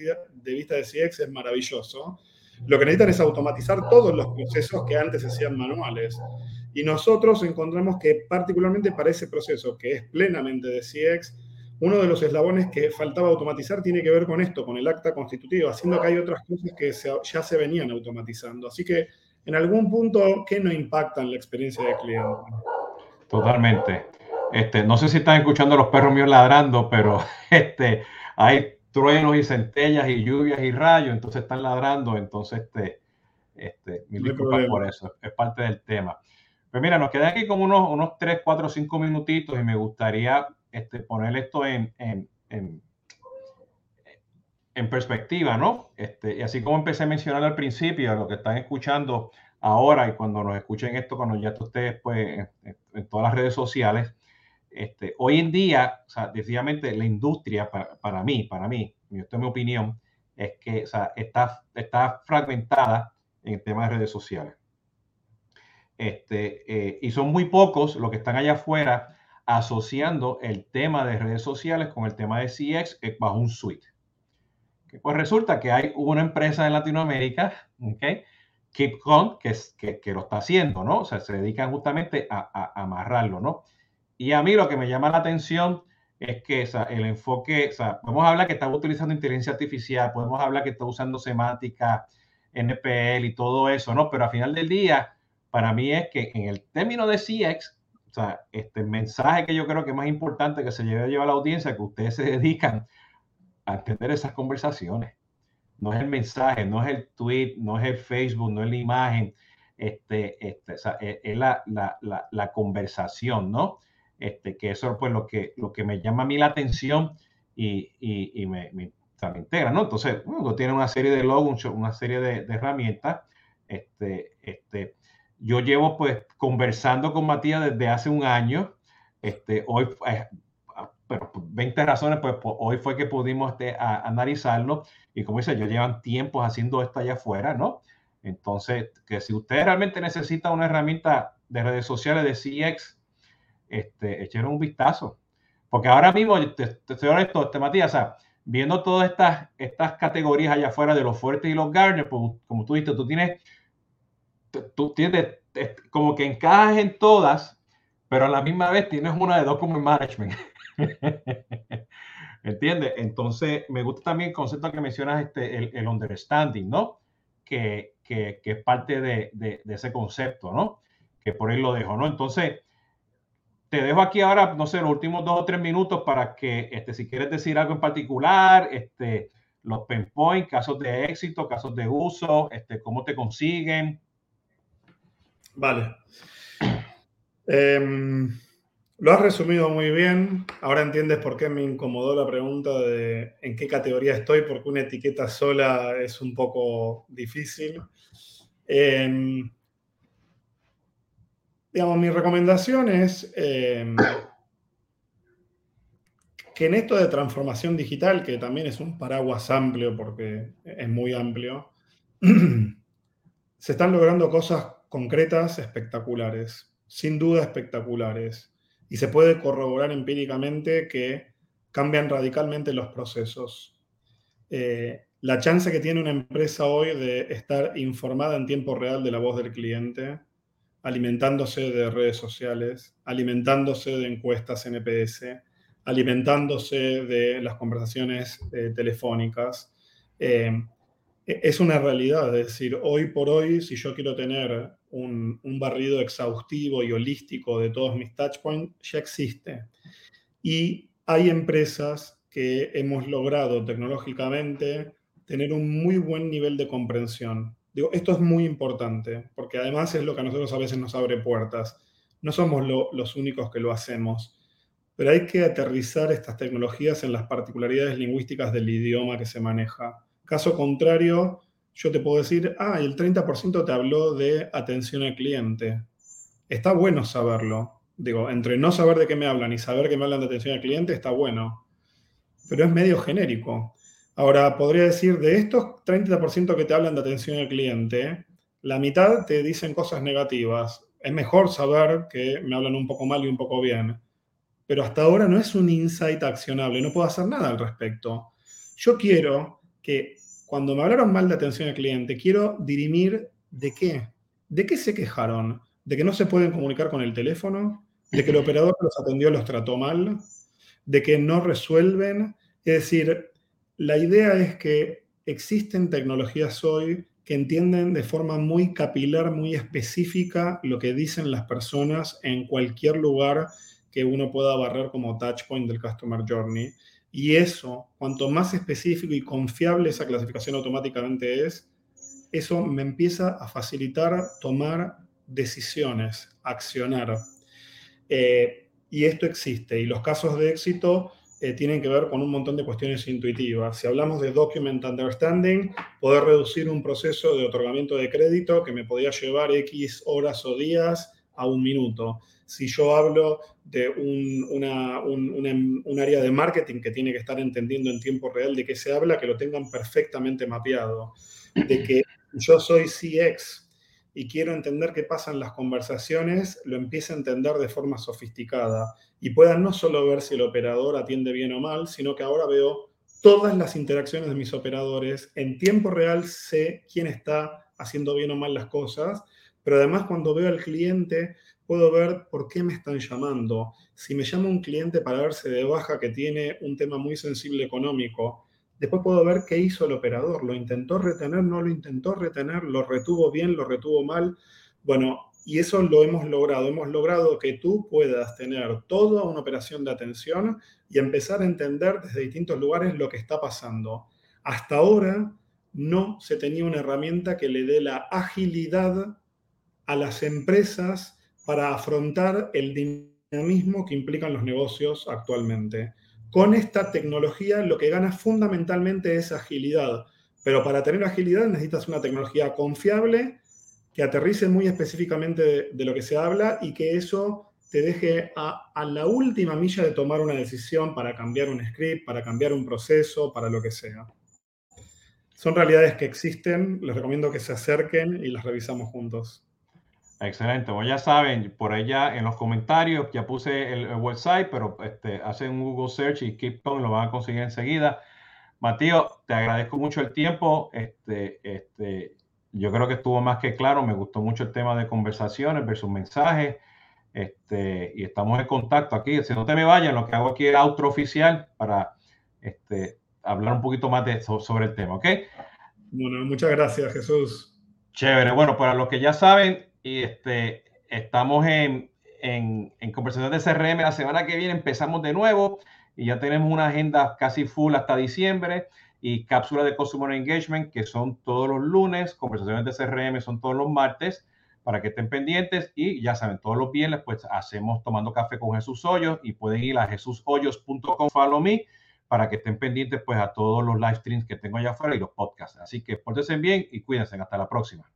vista de, CX es maravilloso. Lo que necesitan es automatizar todos los procesos que antes se hacían manuales. Y nosotros encontramos que particularmente para ese proceso, que es plenamente de CX, uno de los eslabones que faltaba automatizar tiene que ver con esto, con el acta constitutiva, haciendo que hay otras cosas que ya se venían automatizando. Así que en algún punto, ¿qué no impacta en la experiencia del cliente? Totalmente. Este, no sé si están escuchando a los perros míos ladrando, pero este, hay truenos y centellas y lluvias y rayos, entonces están ladrando, entonces este, este, mil disculpas por eso, es parte del tema. Pues mira, nos quedan aquí como unos, unos 3, 4, 5 minutitos y me gustaría este, poner esto en, en, en, en, perspectiva, ¿no? Este, y así como empecé a mencionar al principio, lo que están escuchando ahora y cuando nos escuchen esto, cuando ya ustedes pues en, todas las redes sociales, este, hoy en día, o sea, definitivamente la industria para, para mí, para mí, esto es mi opinión, es que o sea, está, está fragmentada en el tema de redes sociales. Este, eh, y son muy pocos los que están allá afuera asociando el tema de redes sociales con el tema de CX bajo un suite. Pues resulta que hay una empresa en Latinoamérica, ¿okay? KeepCon, que, que, que, lo está haciendo, ¿no? O sea, se dedican justamente a, amarrarlo, ¿no? Y a mí lo que me llama la atención es que o sea, el enfoque, o sea, podemos hablar que está utilizando inteligencia artificial, podemos hablar que está usando semántica, NPL y todo eso, ¿no? Pero al final del día, para mí es que en el término de CX, o sea, este mensaje que yo creo que es más importante que se lleve a a la audiencia, que ustedes se dedican entender esas conversaciones. No es el mensaje, no es el tweet, no es el Facebook, no es la imagen, este, este, o sea, es, la, la, la, conversación, ¿no? Este, que eso es pues lo que, lo que me llama a mí la atención y, y, y me, me, integra, ¿no? Entonces, bueno, tiene una serie de logos, una serie de, de herramientas, este, este, yo llevo pues conversando con Matías desde hace un año. Este, hoy, eh, pero 20 razones, pues, hoy fue que pudimos este, analizarlo. Y como dice, yo llevan tiempos haciendo esto allá afuera, ¿no? Entonces, que si usted realmente necesita una herramienta de redes sociales de CX, este, echen un vistazo. Porque ahora mismo, te, te estoy honesto, este, Matías, viendo todas estas, estas categorías allá afuera de los fuertes y los Garner, pues, como tú dijiste, tú tienes, tú tienes como que encajas en todas, pero a la misma vez tienes una de document management. ¿Entiendes? Entonces, me gusta también el concepto que mencionas, este, el, el understanding, ¿no? Que, que, que es parte de, de, de, ese concepto, ¿no? Que por ahí lo dejo, ¿no? Entonces, te dejo aquí ahora, no sé, los últimos dos o tres minutos para que, este, si quieres decir algo en particular, este, los pain points, casos de éxito, casos de uso, este, cómo te consiguen. Vale. Eh, lo has resumido muy bien. Ahora entiendes por qué me incomodó la pregunta de en qué categoría estoy, porque una etiqueta sola es un poco difícil. Eh, digamos, mi recomendación es eh, que en esto de transformación digital, que también es un paraguas amplio porque es muy amplio, se están logrando cosas concretas, espectaculares, sin duda espectaculares, y se puede corroborar empíricamente que cambian radicalmente los procesos. Eh, la chance que tiene una empresa hoy de estar informada en tiempo real de la voz del cliente, alimentándose de redes sociales, alimentándose de encuestas NPS, alimentándose de las conversaciones eh, telefónicas. Eh, e-, es una realidad, es decir, hoy por hoy, si yo quiero tener un, barrido exhaustivo y holístico de todos mis touchpoints, ya existe. Y hay empresas que hemos logrado tecnológicamente tener un muy buen nivel de comprensión Digo, esto es muy importante, porque además es lo que a nosotros a veces nos abre puertas. No somos lo, los únicos que lo hacemos, pero hay que aterrizar estas tecnologías en las particularidades lingüísticas del idioma que se maneja. Caso contrario, yo te puedo decir, ah, el 30% te habló de atención al cliente. Está bueno saberlo. Digo, entre no saber de qué me hablan y saber que me hablan de atención al cliente está bueno, pero es medio genérico. Ahora, podría decir, de estos 30% que te hablan de atención al cliente, la mitad te dicen cosas negativas. Es mejor saber que me hablan un poco mal y un poco bien. Pero hasta ahora no es un insight accionable, no puedo hacer nada al respecto. Yo quiero que cuando me hablaron mal de atención al cliente, quiero dirimir de qué. ¿De qué se quejaron? ¿De que no se pueden comunicar con el teléfono? ¿De que el operador los atendió los trató mal? ¿De que no resuelven? Es decir, la idea es que existen tecnologías hoy que entienden de forma muy capilar, muy específica lo que dicen las personas en cualquier lugar que uno pueda barrer como touchpoint del Customer Journey. Y eso, cuanto más específico y confiable esa clasificación automáticamente es, eso me empieza a facilitar tomar decisiones, accionar. Eh, y esto existe. Y los casos de éxito eh, tienen que ver con un montón de cuestiones intuitivas. Si hablamos de document understanding, poder reducir un proceso de otorgamiento de crédito que me podía llevar X horas o días a un minuto. Si yo hablo de un, una, un, un, área de marketing que tiene que estar entendiendo en tiempo real de qué se habla, que lo tengan perfectamente mapeado. De que yo soy CX, y quiero entender qué pasa en las conversaciones, lo empiece a entender de forma sofisticada y pueda no solo ver si el operador atiende bien o mal, sino que ahora veo todas las interacciones de mis operadores, en tiempo real sé quién está haciendo bien o mal las cosas, pero además cuando veo al cliente puedo ver por qué me están llamando. Si me llama un cliente para verse de baja que tiene un tema muy sensible económico, Después puedo ver qué hizo el operador. ¿Lo intentó retener? ¿No lo intentó retener? ¿Lo retuvo bien? ¿Lo retuvo mal? Bueno, y eso lo hemos logrado. Hemos logrado que tú puedas tener toda una operación de atención y empezar a entender desde distintos lugares lo que está pasando. Hasta ahora no se tenía una herramienta que le dé la agilidad a las empresas para afrontar el dinamismo que implican los negocios actualmente. Con esta tecnología lo que gana fundamentalmente es agilidad, pero para tener agilidad necesitas una tecnología confiable que aterrice muy específicamente de, lo que se habla y que eso te deje a, la última milla de tomar una decisión para cambiar un script, para cambiar un proceso, para lo que sea. Son realidades que existen, les recomiendo que se acerquen y las revisamos juntos. Excelente, pues ya saben, por allá en los comentarios ya puse el, website, pero este, hacen un Google search y Keep y lo van a conseguir enseguida. Matío, te agradezco mucho el tiempo. Este, este, yo creo que estuvo más que claro. Me gustó mucho el tema de conversaciones versus mensajes. Este, y estamos en contacto aquí. Si no te me vayan, lo que hago aquí es outro oficial para este, hablar un poquito más de sobre el tema, ¿ok? Bueno, muchas gracias, Jesús. Chévere. Bueno, para los que ya saben, y este, estamos en, en, en conversaciones de CRM. La semana que viene empezamos de nuevo y ya tenemos una agenda casi full hasta diciembre y cápsulas de Customer Engagement que son todos los lunes, conversaciones de CRM son todos los martes para que estén pendientes y ya saben, todos los viernes pues hacemos tomando café con Jesús Hoyos y pueden ir a jesushoyos.com follow me para que estén pendientes pues a todos los live streams que tengo allá afuera y los podcasts. Así que pórtense bien y cuídense. Hasta la próxima.